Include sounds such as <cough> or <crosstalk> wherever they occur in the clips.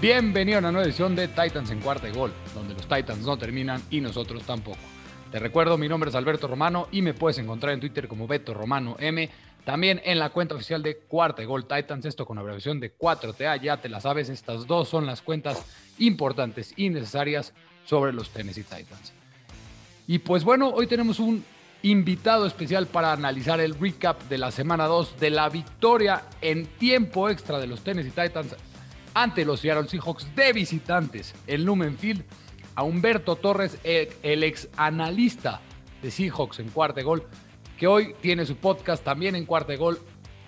Bienvenido a una nueva edición de Titans en cuarta y gol, donde los Titans no terminan y nosotros tampoco. Te recuerdo, mi nombre es Alberto Romano y me puedes encontrar en Twitter como Beto Romano M. También en la cuenta oficial de Cuarta y Gol Titans, esto con abreviación de 4TA, ya te la sabes, estas dos son las cuentas importantes y necesarias sobre los Tennessee Titans. Y pues bueno, hoy tenemos un invitado especial para analizar el recap de la semana 2 de la victoria en tiempo extra de los Tennessee Titans ante los Seattle Seahawks de visitantes en Lumen Field a Humberto Torres, el, ex analista de Seahawks en cuarta gol, que hoy tiene su podcast también en cuarta gol,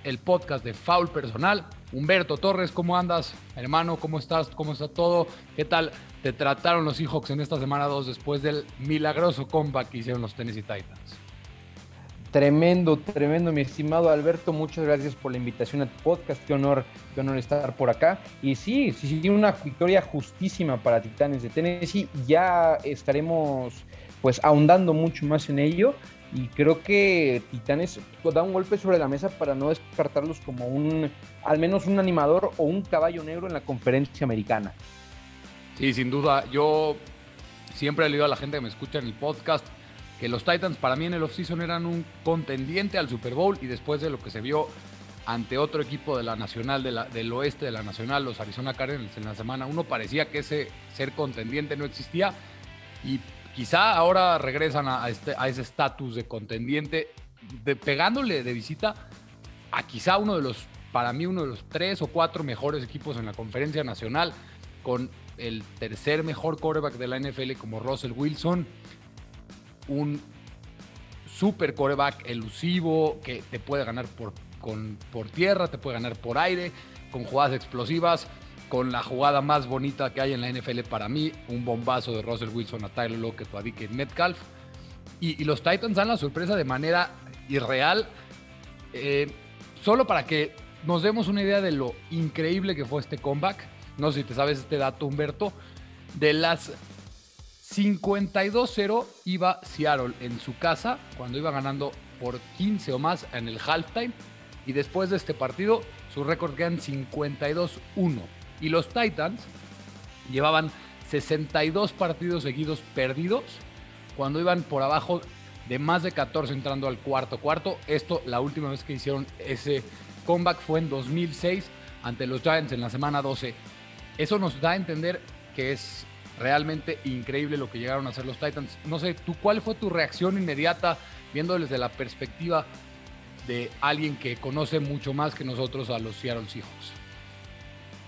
el podcast de Foul Personal. Humberto Torres, ¿cómo andas, hermano? ¿Cómo estás? ¿Cómo está todo? ¿Qué tal te trataron los Seahawks en esta semana 2 después del milagroso comeback que hicieron los Tennessee Titans? Tremendo, tremendo, mi estimado Alberto. Muchas gracias por la invitación a tu podcast. Qué honor, qué honor estar por acá. Y sí, sí, sí, una victoria justísima para Titanes de Tennessee. Ya estaremos pues ahondando mucho más en ello. Y creo que Titanes da un golpe sobre la mesa para no descartarlos como un, al menos un animador o un caballo negro en la conferencia americana. Sí, sin duda. Yo siempre he leído a la gente que me escucha en el podcast que los Titans para mí en el offseason eran un contendiente al Super Bowl y después de lo que se vio ante otro equipo de la Nacional, del oeste de la Nacional, los Arizona Cardinals en la semana uno, parecía que ese ser contendiente no existía. Y quizá ahora regresan a, este, a ese estatus de contendiente, pegándole de visita a quizá uno de los, para mí, uno de los tres o cuatro mejores equipos en la conferencia nacional, con el tercer mejor quarterback de la NFL como Russell Wilson un super coreback elusivo que te puede ganar por, por tierra, te puede ganar por aire, con jugadas explosivas, con la jugada más bonita que hay en la NFL para mí, un bombazo de Russell Wilson a Tyler Lockett o a DK Metcalf. Y, los Titans dan la sorpresa de manera irreal, eh, solo para que nos demos una idea de lo increíble que fue este comeback. No sé si te sabes este dato, Humberto. De las 52-0 iba Seattle en su casa cuando iba ganando por 15 o más en el halftime. Y después de este partido, su récord quedan 52-1. Y los Titans llevaban 62 partidos seguidos perdidos cuando iban por abajo de más de 14 entrando al cuarto cuarto. Esto, la última vez que hicieron ese comeback fue en 2006 ante los Giants en la semana 12. Eso nos da a entender que es realmente increíble lo que llegaron a hacer los Titans. No sé, ¿tú cuál fue tu reacción inmediata viendo desde la perspectiva de alguien que conoce mucho más que nosotros a los Seattle Seahawks?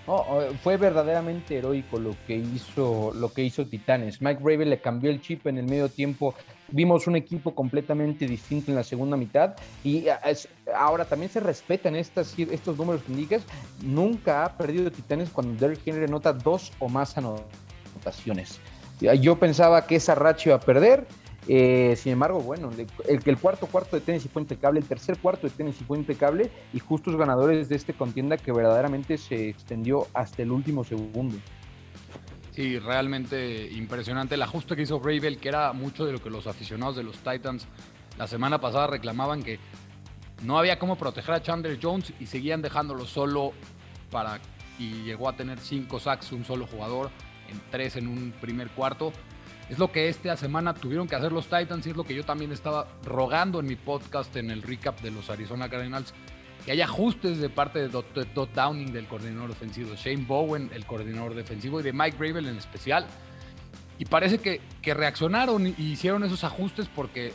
Oh, fue verdaderamente heroico lo que hizo lo que hizo Titanes. Mike Raven le cambió el chip en el medio tiempo. Vimos un equipo completamente distinto en la segunda mitad y ah, ahora también se respetan estos números que indicas. Nunca ha perdido Titanes cuando Derrick Henry anota dos o más anotaciones yo pensaba que esa racha iba a perder. Eh, sin embargo, bueno, el, el cuarto cuarto de tenis fue impecable, el tercer cuarto de tenis fue impecable y justos ganadores de este contienda que verdaderamente se extendió hasta el último segundo. Sí, realmente impresionante el ajuste que hizo Bravel, que era mucho de lo que los aficionados de los Titans la semana pasada reclamaban que no había cómo proteger a Chandler Jones y seguían dejándolo solo para y llegó a tener cinco sacks un solo jugador en tres en un primer cuarto. Es lo que esta semana tuvieron que hacer los Titans y es lo que yo también estaba rogando en mi podcast en el recap de los Arizona Cardinals, que haya ajustes de parte de Dot, Downing, del coordinador ofensivo, Shane Bowen, el coordinador defensivo, y de Mike Gravel en especial. Y parece que, que reaccionaron y hicieron esos ajustes porque,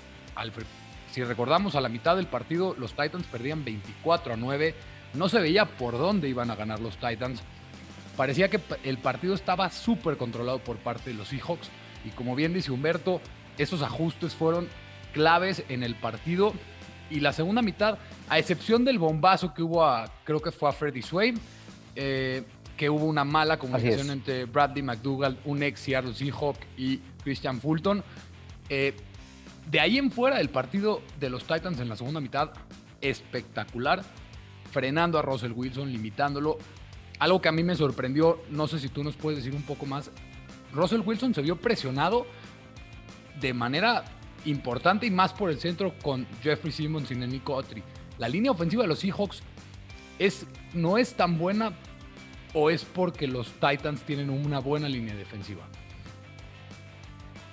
si recordamos, a la mitad del partido los Titans perdían 24 a 9. No se veía por dónde iban a ganar los Titans parecía que el partido estaba súper controlado por parte de los Seahawks. Y como bien dice Humberto, esos ajustes fueron claves en el partido. Y la segunda mitad, a excepción del bombazo que hubo a, creo que fue a Freddie Swain, eh, que hubo una mala comunicación entre Bradley McDougall, un ex Seattle Seahawk, y Christian Fulton. Eh, de ahí en fuera, el partido de los Titans en la segunda mitad, espectacular, frenando a Russell Wilson, limitándolo. Algo que a mí me sorprendió, no sé si tú nos puedes decir un poco más. Russell Wilson se vio presionado de manera importante y más por el centro con Jeffrey Simmons y Nico Otri. La línea ofensiva de los Seahawks es, no es tan buena o es porque los Titans tienen una buena línea defensiva?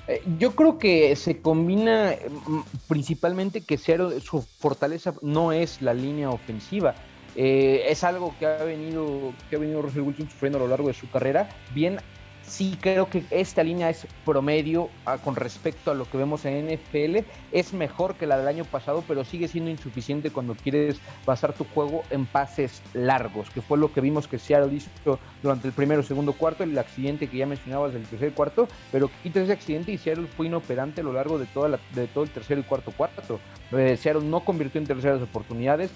Eh, yo creo que se combina mm, principalmente que su fortaleza no es la línea ofensiva. Eh, es algo que ha venido que ha venido Russell Wilson sufriendo a lo largo de su carrera. Bien sí creo que esta línea es promedio ah, con respecto a lo que vemos en NFL. Es mejor que la del año pasado, pero sigue siendo insuficiente cuando quieres basar tu juego en pases largos, que fue lo que vimos que Seattle hizo durante el primero, segundo, cuarto, el accidente que ya mencionabas del tercer cuarto, pero quita ese accidente y Seattle fue inoperante a lo largo de, toda de todo el tercer y cuarto cuarto. Eh, Seattle no convirtió en terceras oportunidades,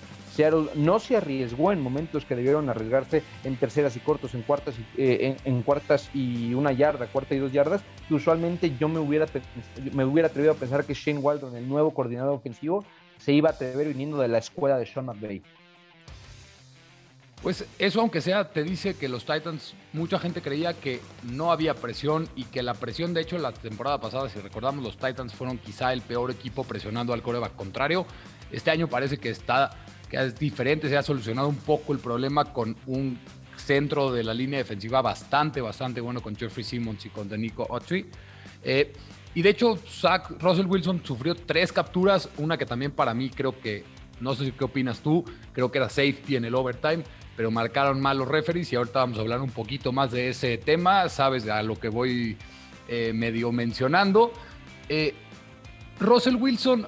No se arriesgó en momentos que debieron arriesgarse en terceras y cortos, en cuartas y, eh, en, cuartas y una yarda, cuarta y dos yardas, que usualmente yo me hubiera, me hubiera atrevido a pensar que Shane Waldron, el nuevo coordinador ofensivo, se iba a atrever viniendo de la escuela de Sean McVay. Pues eso, aunque sea, te dice que los Titans, mucha gente creía que no había presión y que la presión, de hecho, la temporada pasada, si recordamos, los Titans fueron quizá el peor equipo presionando al coreback contrario. Este año parece que está, que es diferente, se ha solucionado un poco el problema con un centro de la línea defensiva bastante, bastante bueno con Jeffrey Simmons y con Denico Autry. Eh, y de hecho, Zach Russell Wilson sufrió tres capturas, una que también para mí creo que, no sé qué opinas tú, creo que era safety en el overtime pero marcaron mal los referees y ahorita vamos a hablar un poquito más de ese tema, sabes a lo que voy eh, medio mencionando. Eh, Russell Wilson,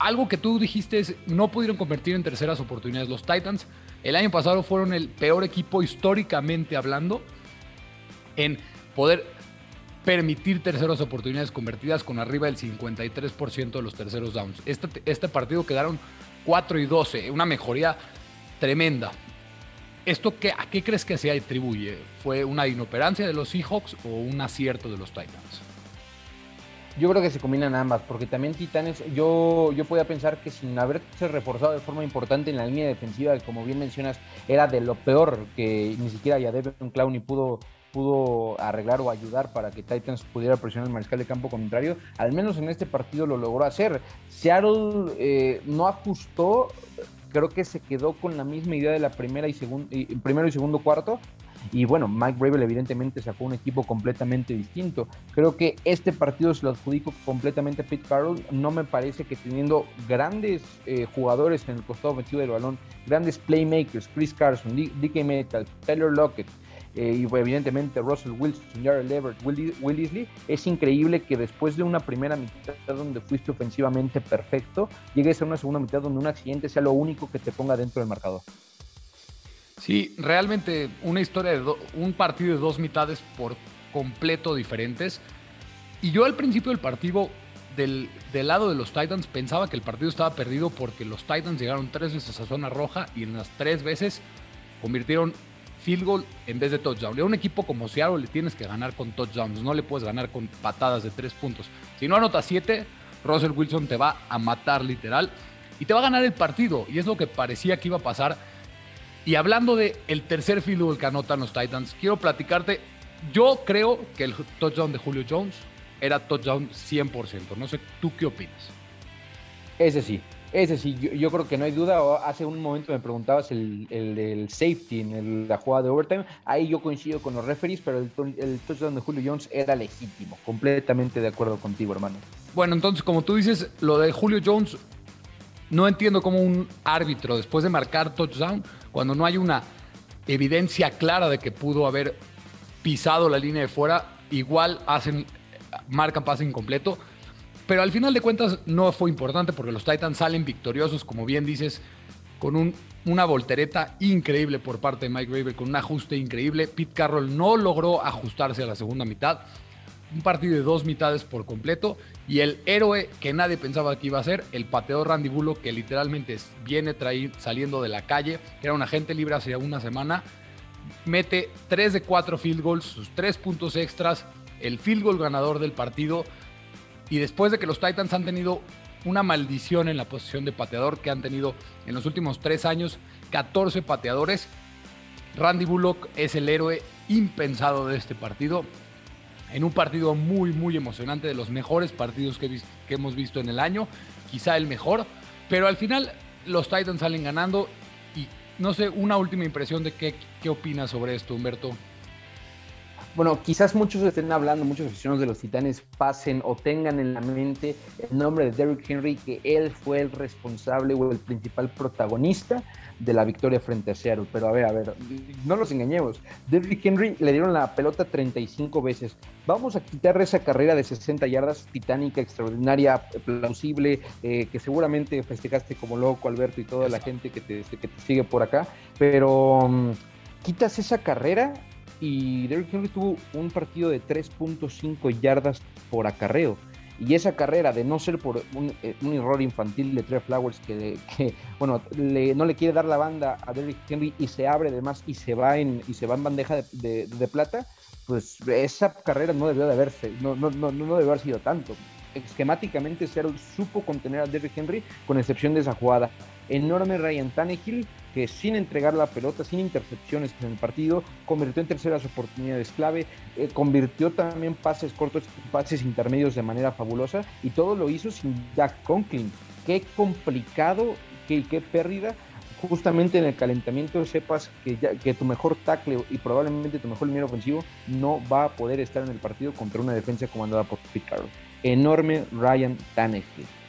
algo que tú dijiste es, no pudieron convertir en terceras oportunidades los Titans. El año pasado fueron el peor equipo históricamente hablando en poder permitir terceras oportunidades convertidas con arriba del 53% de los terceros downs. Este, este partido quedaron 4 y 12, una mejoría tremenda. ¿Esto qué, a qué crees que se atribuye? ¿Fue una inoperancia de los Seahawks o un acierto de los Titans? Yo creo que se combinan ambas, porque también Titanes, yo, yo podía pensar que sin haberse reforzado de forma importante en la línea defensiva, como bien mencionas, era de lo peor que ni siquiera ya Devin Clowney pudo, pudo arreglar o ayudar para que Titans pudiera presionar el mariscal de campo contrario. Al menos en este partido lo logró hacer. Seattle eh, no ajustó creo que se quedó con la misma idea de la primera y segundo, primero y segundo cuarto. Y bueno, Mike Bravel evidentemente sacó un equipo completamente distinto. Creo que este partido se lo adjudico completamente a Pete Carroll. No me parece que teniendo grandes eh, jugadores en el costado ofensivo del balón, grandes playmakers, Chris Carson, DK Metal, Taylor Lockett, eh, y evidentemente Russell Wilson, Jared Will, Will es increíble que después de una primera mitad donde fuiste ofensivamente perfecto, llegues a una segunda mitad donde un accidente sea lo único que te ponga dentro del marcador. Sí, realmente una historia de un partido de dos mitades por completo diferentes. Y yo al principio del partido, del, del, lado de los Titans, pensaba que el partido estaba perdido porque los Titans llegaron tres veces a zona roja y en las tres veces convirtieron field goal en vez de touchdown. A un equipo como Seattle le tienes que ganar con touchdowns, no le puedes ganar con patadas de tres puntos. Si no anotas siete, Russell Wilson te va a matar literal y te va a ganar el partido. Y es lo que parecía que iba a pasar. Y hablando de el tercer field goal que anotan los Titans, quiero platicarte. Yo creo que el touchdown de Julio Jones era touchdown 100%. No sé, ¿tú qué opinas? Ese sí, ese sí, yo, creo que no hay duda. Hace un momento me preguntabas el, el, safety en la jugada de overtime. Ahí yo coincido con los referees, pero el, el, touchdown de Julio Jones era legítimo. Completamente de acuerdo contigo, hermano. Bueno, entonces, como tú dices, lo de Julio Jones, no entiendo cómo un árbitro, después de marcar touchdown, cuando no hay una evidencia clara de que pudo haber pisado la línea de fuera, igual hacen, marcan pase incompleto pero al final de cuentas no fue importante porque los Titans salen victoriosos, como bien dices, con una voltereta increíble por parte de Mike Graver, con un ajuste increíble. Pete Carroll no logró ajustarse a la segunda mitad. Un partido de dos mitades por completo. Y el héroe que nadie pensaba que iba a ser, el pateador Randy Bullock, que literalmente viene saliendo de la calle, que era un agente libre hace una semana, mete tres de cuatro field goals, sus tres puntos extras, el field goal ganador del partido y después de que los Titans han tenido una maldición en la posición de pateador, que han tenido en los últimos tres años 14 pateadores, Randy Bullock es el héroe impensado de este partido. En un partido muy, muy emocionante, de los mejores partidos que, hemos visto en el año, quizá el mejor, pero al final los Titans salen ganando y no sé, una última impresión de qué, qué opinas sobre esto, Humberto bueno, quizás muchos estén hablando, muchos aficionados de los Titanes pasen o tengan en la mente el nombre de Derrick Henry, que él fue el responsable o el principal protagonista de la victoria frente a Seattle. Pero a ver, a ver, no los engañemos. Derrick Henry le dieron la pelota 35 veces. Vamos a quitar esa carrera de 60 yardas titánica, extraordinaria, plausible, eh, que seguramente festejaste como loco, Alberto, y toda la gente que te, que te sigue por acá. Pero mm, quitas esa carrera y Derrick Henry tuvo un partido de 3.5 yardas por acarreo. Y esa carrera, de no ser por un, eh, error infantil de Trey Flowers, que, bueno, no le quiere dar la banda a Derrick Henry y se abre además y se va en, y se va en bandeja de, plata, pues esa carrera no debió de haberse, no, no, no, no debe haber sido tanto. Esquemáticamente Seattle supo contener a Derrick Henry con excepción de esa jugada. Enorme Ryan Tannehill que sin entregar la pelota, sin intercepciones en el partido, convirtió en terceras oportunidades clave, eh, convirtió también pases cortos, pases intermedios de manera fabulosa y todo lo hizo sin Jack Conklin. Qué complicado, qué, pérdida. Justamente en el calentamiento sepas que, tu mejor tackle y probablemente tu mejor línea ofensivo no va a poder estar en el partido contra una defensa comandada por Pete Enorme Ryan Tannehill.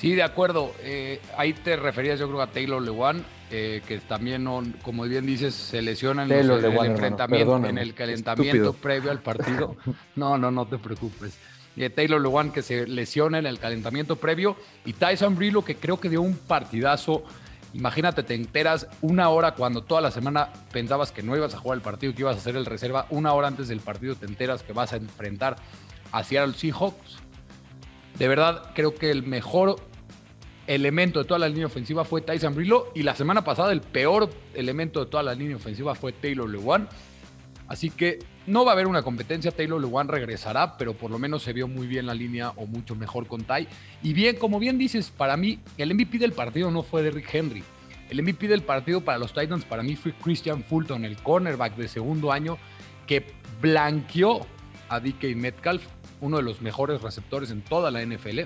Sí, de acuerdo. Eh, ahí te referías, yo creo, a Taylor Lewan, eh, que también, no, como bien dices, se lesiona en, el enfrentamiento, en el calentamiento previo al partido. <laughs> No, no, no te preocupes. Eh, Taylor Lewan que se lesiona en el calentamiento previo y Tyson Brillo que creo que dio un partidazo. Imagínate, te enteras una hora cuando toda la semana pensabas que no ibas a jugar el partido, que ibas a hacer el reserva. Una hora antes del partido te enteras que vas a enfrentar a Seattle Seahawks. De verdad, creo que el mejor elemento de toda la línea ofensiva fue Tyson Brillo y la semana pasada el peor elemento de toda la línea ofensiva fue Taylor Lewan. Así que no va a haber una competencia, Taylor Lewan regresará, pero por lo menos se vio muy bien la línea o mucho mejor con Ty. Y bien, como bien dices, para mí el MVP del partido no fue Derrick Henry. El MVP del partido para los Titans para mí fue Christian Fulton, el cornerback de segundo año, que blanqueó a DK Metcalf, uno de los mejores receptores en toda la NFL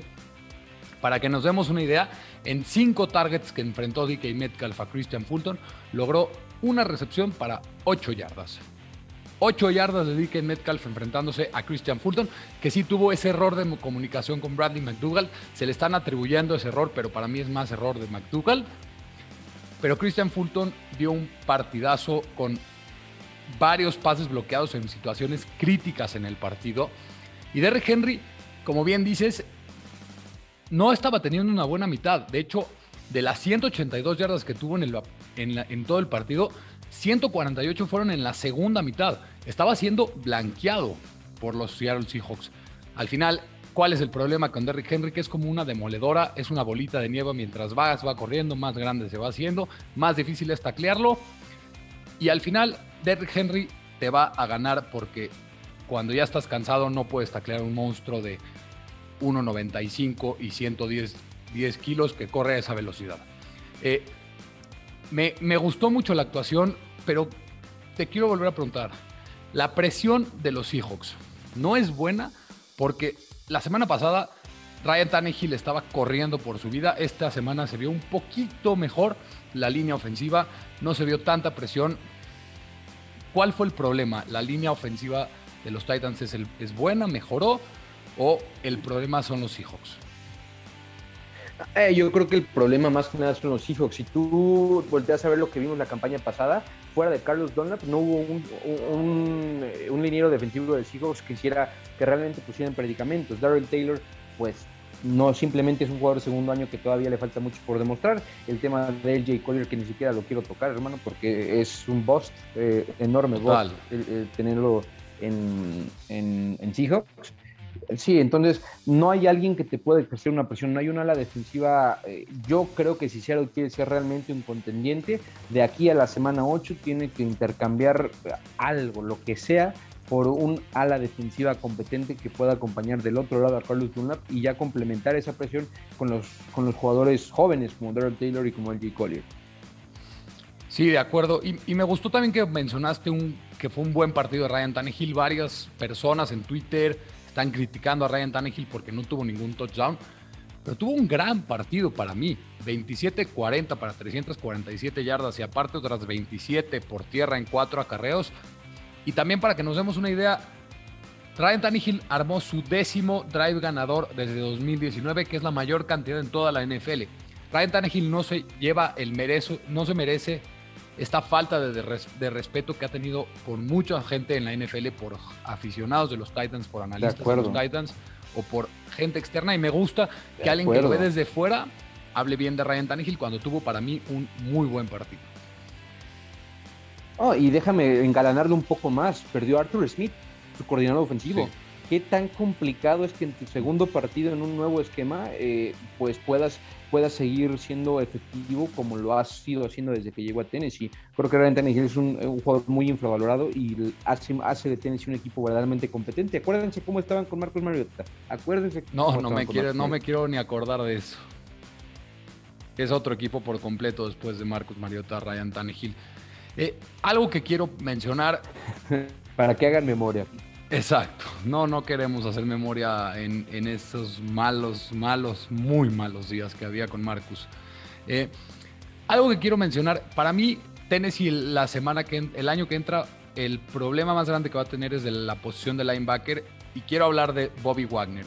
para que nos demos una idea, en cinco targets que enfrentó DK Metcalf a Christian Fulton, logró una recepción para 8 yardas. 8 yardas de DK Metcalf enfrentándose a Christian Fulton, que sí tuvo ese error de comunicación con Bradley McDougall. Se le están atribuyendo ese error, pero para mí es más error de McDougall. Pero Christian Fulton dio un partidazo con varios pases bloqueados en situaciones críticas en el partido. Y Derrick Henry, como bien dices, no estaba teniendo una buena mitad. De hecho, de las 182 yardas que tuvo en, todo el partido, 148 fueron en la segunda mitad. Estaba siendo blanqueado por los Seattle Seahawks. Al final, ¿cuál es el problema con Derrick Henry? Que es como una demoledora, es una bolita de nieve mientras va, va corriendo, más grande se va haciendo, más difícil es taclearlo. Y al final, Derrick Henry te va a ganar porque cuando ya estás cansado no puedes taclear un monstruo de 1,95 y 110 10 kilos que corre a esa velocidad. Eh, me, me gustó mucho la actuación, pero te quiero volver a preguntar. La presión de los Seahawks no es buena porque la semana pasada Ryan Tannehill estaba corriendo por su vida. Esta semana se vio un poquito mejor la línea ofensiva, no se vio tanta presión. ¿Cuál fue el problema? ¿La línea ofensiva de los Titans es, es buena, mejoró o el problema son los Seahawks? Eh, yo creo que el problema más que nada son los Seahawks. Si tú volteas a ver lo que vimos la campaña pasada, fuera de Carlos Dunlap, no hubo un, un, un, liniero defensivo de Seahawks que hiciera que realmente pusieran predicamentos. Darrell Taylor, pues no simplemente es un jugador de segundo año que todavía le falta mucho por demostrar. El tema de LJ Collier, que ni siquiera lo quiero tocar, hermano, porque es un bust, eh, enorme bust, tenerlo en, en, en Seahawks. Sí, entonces no hay alguien que te pueda ejercer una presión, no hay una ala defensiva. Eh, yo creo que si Seattle quiere ser realmente un contendiente, de aquí a la semana 8 tiene que intercambiar algo, lo que sea, por un ala defensiva competente que pueda acompañar del otro lado a Carlos Dunlap y ya complementar esa presión con los, con los jugadores jóvenes como Daryl Taylor y como el J. Collier. Sí, de acuerdo. Y, y, me gustó también que mencionaste un, que fue un buen partido de Ryan Tannehill. Varias personas en Twitter están criticando a Ryan Tannehill porque no tuvo ningún touchdown. pero tuvo un gran partido para mí. 27-40 para 347 yardas y aparte otras 27 por tierra en cuatro acarreos. Y también para que nos demos una idea, Ryan Tannehill armó su décimo drive ganador desde 2019, que es la mayor cantidad en toda la NFL. Ryan Tannehill no se lleva el merezo, no se merece esta falta de, de, respeto que ha tenido por mucha gente en la NFL, por aficionados de los Titans, por analistas de, los Titans o por gente externa. Y me gusta que alguien que lo ve desde fuera hable bien de Ryan Tannehill cuando tuvo para mí un muy buen partido. Oh, y déjame engalanarlo un poco más. Perdió Arthur Smith, su coordinador ofensivo. ¿Qué tan complicado es que en tu segundo partido en un nuevo esquema eh, pues puedas, puedas seguir siendo efectivo como lo has sido haciendo desde que llegó a Tennessee? Creo que Ryan Tennessee es un, jugador muy infravalorado y hace, hace de Tennessee un equipo verdaderamente competente. Acuérdense cómo estaban con Marcos Mariota. Acuérdense. No, no me, quiero, no me quiero ni acordar de eso. Es otro equipo por completo después de Marcos Mariota, Ryan Tannehill. Eh, algo que quiero mencionar. <laughs> Para que hagan memoria. Exacto. No, no queremos hacer memoria en, esos malos, malos, muy malos días que había con Marcus. Eh, algo que quiero mencionar, para mí, Tennessee la semana que el año que entra, el problema más grande que va a tener es de la posición de linebacker y quiero hablar de Bobby Wagner.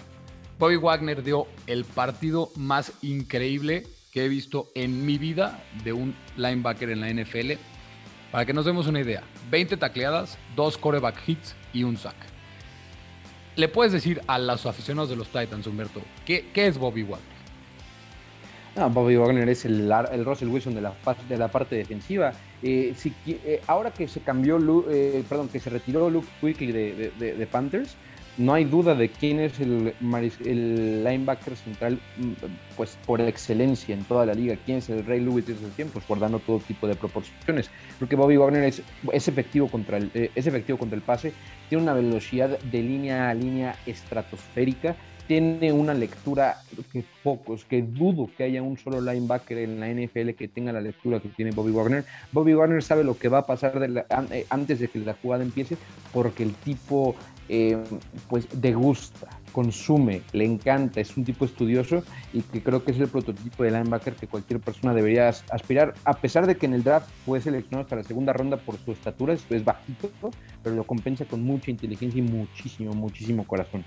Bobby Wagner dio el partido más increíble que he visto en mi vida de un linebacker en la NFL. Para que nos demos una idea, 20 tacleadas, 2 coreback hits y un sack. Le puedes decir a los aficionados de los Titans, Humberto, ¿qué, es Bobby Wagner? Bobby Wagner es el, el, Russell Wilson de la, parte defensiva. Eh, eh, ahora que se cambió, eh, perdón, que se retiró Luke Quickly de Panthers, no hay duda de quién es el, linebacker central, mm, pues por excelencia en toda la liga. ¿Quién es el Rey Lewis desde el tiempo? Pues guardando todo tipo de proporciones. Creo que Bobby Wagner es, es, efectivo contra el, eh, es efectivo contra el pase, tiene una velocidad de línea a línea estratosférica, tiene una lectura que pocos, que dudo que haya un solo linebacker en la NFL que tenga la lectura que tiene Bobby Wagner. Bobby Wagner sabe lo que va a pasar eh, antes de que la jugada empiece, porque el tipo eh, pues degusta, consume, le encanta, es un tipo estudioso y que creo que es el prototipo de linebacker que cualquier persona debería aspirar, a pesar de que en el draft fue seleccionado hasta la segunda ronda por su estatura, es bajito, pero lo compensa con mucha inteligencia y muchísimo, muchísimo corazón.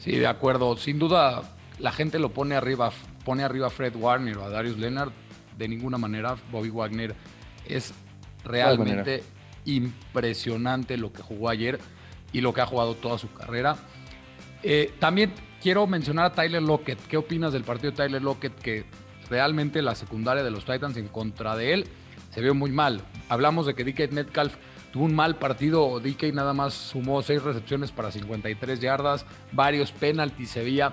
Sí, de acuerdo. Sin duda, la gente lo pone arriba, pone arriba a Fred Warner o a Darius Leonard. De ninguna manera, Bobby Wagner es realmente impresionante lo que jugó ayer y lo que ha jugado toda su carrera. Eh, también quiero mencionar a Tyler Lockett. ¿Qué opinas del partido de Tyler Lockett? Que realmente la secundaria de los Titans en contra de él se vio muy mal. Hablamos de que DK Metcalf tuvo un mal partido. DK nada más sumó seis recepciones para 53 yardas, varios penaltis. Se veía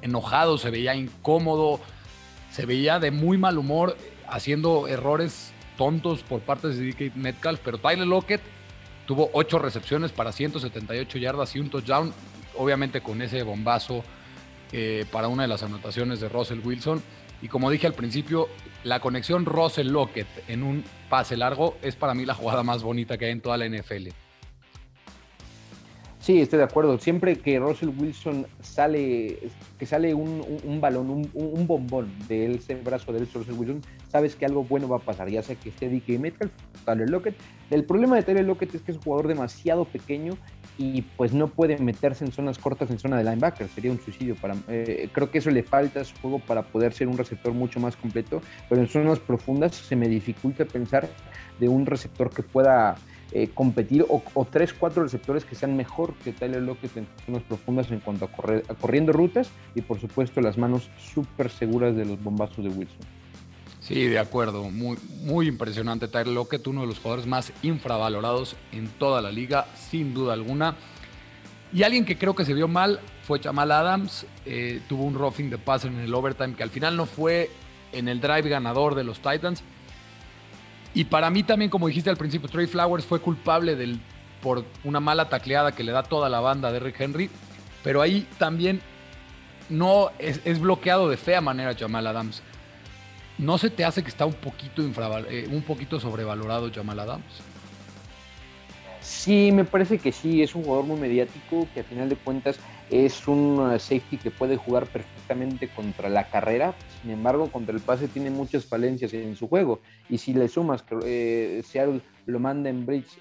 enojado, se veía incómodo, se veía de muy mal humor, haciendo errores tontos por parte de DK Metcalf. Pero Tyler Lockett Tuvo ocho recepciones para 178 yardas y un touchdown, obviamente con ese bombazo eh, para una de las anotaciones de Russell Wilson. Y como dije al principio, la conexión Russell-Lockett en un pase largo es para mí la jugada más bonita que hay en toda la NFL. Sí, estoy de acuerdo. Siempre que Russell Wilson sale, que sale un, balón, un, bombón de ese brazo derecho de Russell Wilson, sabes que algo bueno va a pasar, ya sea que esté DK Metcalf, Tyler Lockett. El problema de Tyler Lockett es que es un jugador demasiado pequeño y pues no puede meterse en zonas cortas en zona de linebacker, sería un suicidio para eh, creo que eso le falta a su juego para poder ser un receptor mucho más completo, pero en zonas profundas se me dificulta pensar de un receptor que pueda eh, competir o, tres, cuatro receptores que sean mejor que Tyler Lockett en zonas profundas en cuanto a, correr, corriendo rutas y por supuesto las manos súper seguras de los bombazos de Wilson. Sí, de acuerdo. Muy, muy impresionante Tyler Lockett, uno de los jugadores más infravalorados en toda la liga, sin duda alguna. Y alguien que creo que se vio mal fue Jamal Adams. Eh, tuvo un roughing de pase en el overtime que al final no fue en el drive ganador de los Titans, y para mí también, como dijiste al principio, Trey Flowers fue culpable del, por una mala tacleada que le da toda la banda de Rick Henry. Pero ahí también no es, bloqueado de fea manera Jamal Adams. ¿No se te hace que está un poquito, eh, un poquito sobrevalorado Jamal Adams? Sí, me parece que sí, es un jugador muy mediático que a final de cuentas es un eh, safety que puede jugar perfectamente contra la carrera, sin embargo, contra el pase tiene muchas falencias en su juego. Y si le sumas que eh, Seattle lo manda en bridge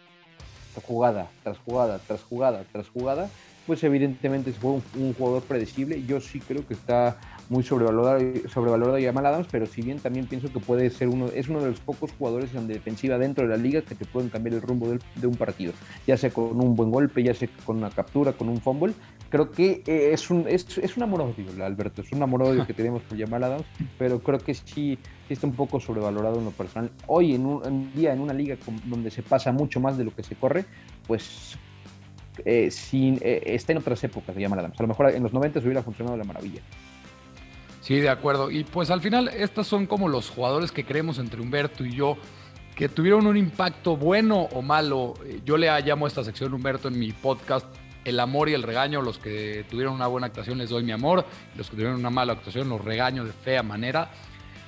jugada tras jugada, tras jugada, tras jugada, pues evidentemente es un, un jugador predecible. Yo sí creo que está muy sobrevalorado, sobrevalorado Jamal Adams, pero si bien también pienso que puede ser uno, es uno de los pocos jugadores en defensiva dentro de la liga que te pueden cambiar el rumbo de un partido, ya sea con un buen golpe, ya sea con una captura, con un fumble. Creo que eh, es un, es, es un amor odio, Alberto, es un amor odio que tenemos por Jamal Adams, pero creo que sí, está un poco sobrevalorado en lo personal. Hoy en un, día, en una liga donde se pasa mucho más de lo que se corre, pues eh, sin, eh, está en otras épocas de Jamal Adams. A lo mejor en los 90 hubiera funcionado la maravilla. Sí, de acuerdo. Y pues al final, estos son como los jugadores que creemos entre Humberto y yo, que tuvieron un impacto bueno o malo. Yo le llamo a esta sección, Humberto, en mi podcast, el amor y el regaño. Los que tuvieron una buena actuación les doy mi amor, los que tuvieron una mala actuación los regaño de fea manera.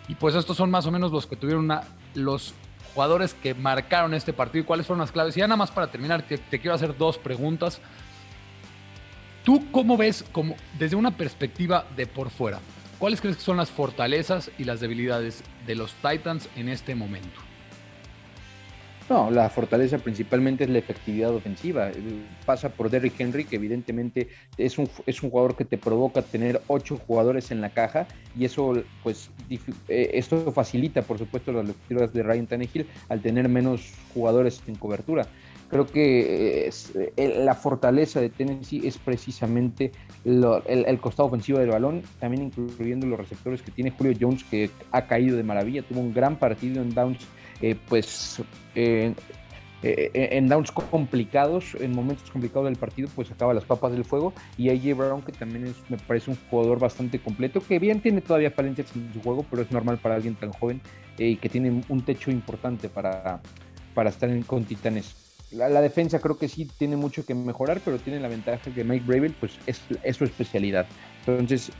Y pues estos son más o menos los que tuvieron una, los jugadores que marcaron este partido y cuáles fueron las claves. Y ya nada más para terminar, te, te quiero hacer dos preguntas. ¿Tú cómo ves, como desde una perspectiva de por fuera, ¿Cuáles crees que son las fortalezas y las debilidades de los Titans en este momento? No, la fortaleza principalmente es la efectividad ofensiva. Pasa por Derrick Henry, que evidentemente es un, es un jugador que te provoca tener ocho jugadores en la caja y eso, pues, eh, esto facilita, por supuesto, las lecturas de Ryan Tannehill al tener menos jugadores en cobertura. Creo que eh, la fortaleza de Tennessee es precisamente el, costado ofensivo del balón, también incluyendo los receptores que tiene Julio Jones, que ha caído de maravilla, tuvo un gran partido en downs, eh, pues eh, en downs complicados, en momentos complicados del partido, pues acaba las papas del fuego. Y AJ Brown, que también es, me parece un jugador bastante completo, que bien tiene todavía falencias en su juego, pero es normal para alguien tan joven y que tiene un techo importante para, para estar en, con Titanes la, defensa creo que sí tiene mucho que mejorar, pero tiene la ventaja que Mike Bravel pues es, su especialidad. Entonces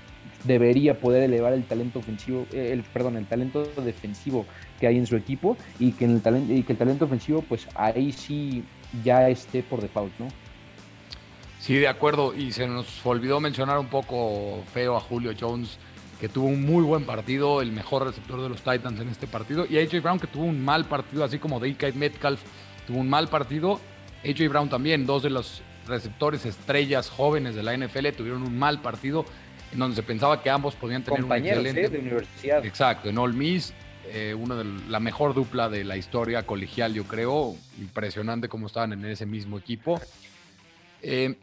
debería poder elevar el talento ofensivo, eh, el, perdón, el talento defensivo que hay en su equipo y que, el talento, y que el talento ofensivo pues ahí sí ya esté por default, ¿no? Sí, de acuerdo. Y se nos olvidó mencionar un poco feo a Julio Jones, que tuvo un muy buen partido, el mejor receptor de los Titans en este partido. Y AJ Brown, que tuvo un mal partido, así como DK Metcalf tuvo un mal partido. AJ Brown también, dos de los receptores estrellas jóvenes de la NFL tuvieron un mal partido en donde se pensaba que ambos podían tener un excelente... ¿eh? de universidad. Exacto, en All Miss, eh, una de la mejor dupla de la historia colegial, yo creo. Impresionante cómo estaban en ese mismo equipo. Eh,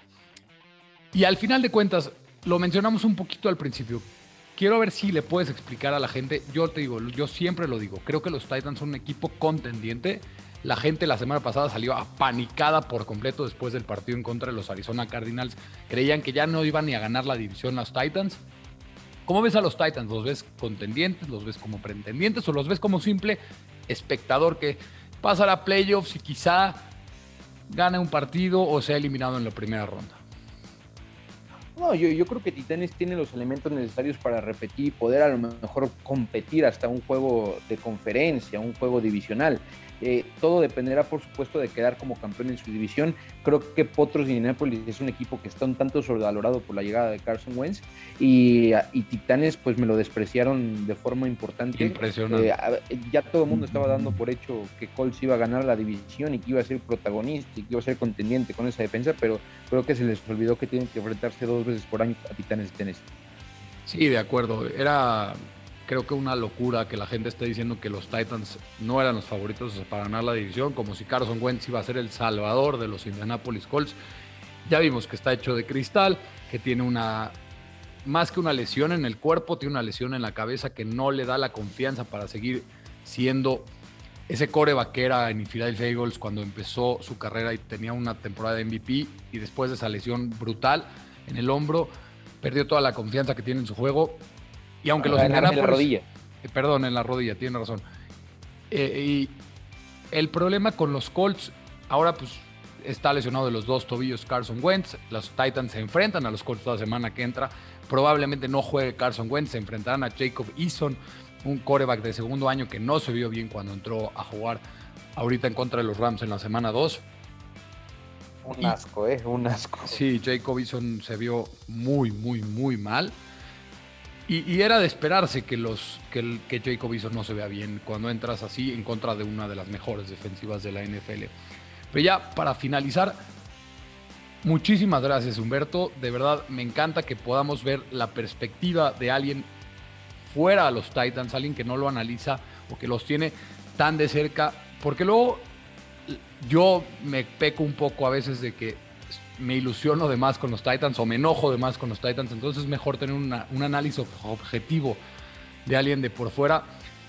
y al final de cuentas, lo mencionamos un poquito al principio. Quiero ver si le puedes explicar a la gente. Yo te digo, yo siempre lo digo. Creo que los Titans son un equipo contendiente la gente la semana pasada salió apanicada por completo después del partido en contra de los Arizona Cardinals. Creían que ya no iban ni a ganar la división los Titans. ¿Cómo ves a los Titans? ¿Los ves contendientes? ¿Los ves como pretendientes? ¿O los ves como simple espectador que pasa a playoffs y quizá gane un partido o sea eliminado en la primera ronda? No, yo, yo, creo que Titanes tiene los elementos necesarios para repetir y poder a lo mejor competir hasta un juego de conferencia, un juego divisional. Eh, todo dependerá, por supuesto, de quedar como campeón en su división. Creo que Potros y Indianapolis es un equipo que está un tanto sobrevalorado por la llegada de Carson Wentz y, Titanes pues me lo despreciaron de forma importante. Impresionante. Eh, ya todo el mundo estaba dando por hecho que Colts iba a ganar la división y que iba a ser protagonista y que iba a ser contendiente con esa defensa, pero creo que se les olvidó que tienen que enfrentarse dos veces por año a Titanes de Tennessee. Sí, de acuerdo. Era creo que una locura que la gente esté diciendo que los Titans no eran los favoritos para ganar la división, como si Carson Wentz iba a ser el salvador de los Indianapolis Colts. Ya vimos que está hecho de cristal, que tiene una, más que una lesión en el cuerpo, tiene una lesión en la cabeza que no le da la confianza para seguir siendo ese core vaquera en Philadelphia Eagles cuando empezó su carrera y tenía una temporada de MVP y después de esa lesión brutal en el hombro, perdió toda la confianza que tiene en su juego y aunque los En la rodilla. Eh, perdón, en la rodilla, tiene razón. Eh, y el problema con los Colts, ahora pues está lesionado de los dos tobillos Carson Wentz. Los Titans se enfrentan a los Colts toda semana que entra. Probablemente no juegue Carson Wentz. Se enfrentarán a Jacob Eason, un coreback de segundo año que no se vio bien cuando entró a jugar ahorita en contra de los Rams en la semana 2. Un asco, ¿eh? Un asco. Sí, Jacobison se vio muy, muy, muy mal. Y, era de esperarse que, los, que, Jacobison no se vea bien cuando entras así en contra de una de las mejores defensivas de la NFL. Pero ya para finalizar, muchísimas gracias Humberto. De verdad me encanta que podamos ver la perspectiva de alguien fuera a los Titans, alguien que no lo analiza o que los tiene tan de cerca. Porque luego yo me peco un poco a veces de que me ilusiono de más con los Titans o me enojo de más con los Titans. Entonces es mejor tener un análisis objetivo de alguien de por fuera.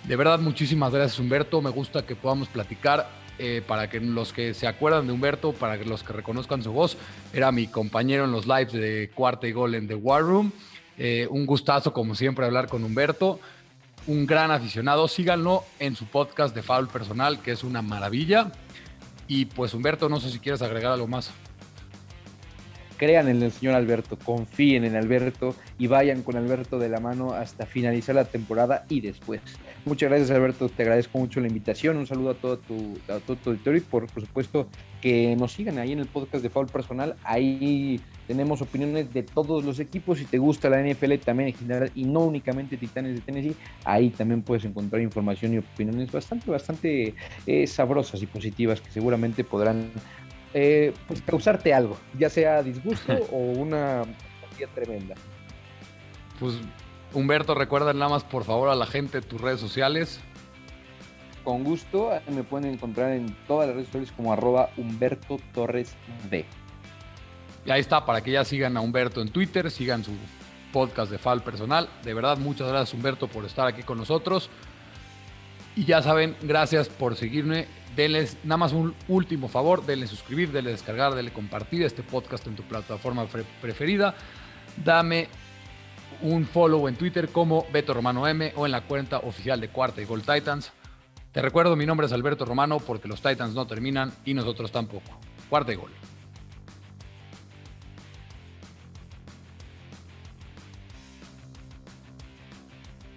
De verdad, muchísimas gracias Humberto. Me gusta que podamos platicar. Eh, para que los que se acuerdan de Humberto, para que los que reconozcan su voz, era mi compañero en los lives de Cuarta y Gol en The War Room. Eh, un gustazo, como siempre, hablar con Humberto. Un gran aficionado. Síganlo en su podcast de Foul Personal, que es una maravilla. Y pues Humberto, no sé si quieres agregar algo más. Crean en el señor Alberto, confíen en Alberto y vayan con Alberto de la mano hasta finalizar la temporada y después. Muchas gracias Alberto, te agradezco mucho la invitación, un saludo a todo tu, a todo tu auditorio y por, por supuesto que nos sigan ahí en el podcast de Foul Personal, ahí tenemos opiniones de todos los equipos. Si te gusta la NFL también en general y no únicamente Titanes de Tennessee, ahí también puedes encontrar información y opiniones bastante, bastante eh, sabrosas y positivas que seguramente podrán eh, pues causarte algo, ya sea disgusto <laughs> o una día tremenda. Pues Humberto, recuerda nada más por favor a la gente tus redes sociales. Con gusto, me pueden encontrar en todas las redes sociales como arroba Humberto Torres D. Y ahí está, para que ya sigan a Humberto en Twitter, sigan su podcast de FAL personal. De verdad, muchas gracias Humberto por estar aquí con nosotros. Y ya saben, gracias por seguirme. Denles nada más un último favor, denle suscribir, denle descargar, denle compartir este podcast en tu plataforma preferida. Dame un follow en Twitter como Beto Romano M o en la cuenta oficial de Cuarta y Gol Titans. Te recuerdo, mi nombre es Alberto Romano porque los Titans no terminan y nosotros tampoco. Cuarta y Gol.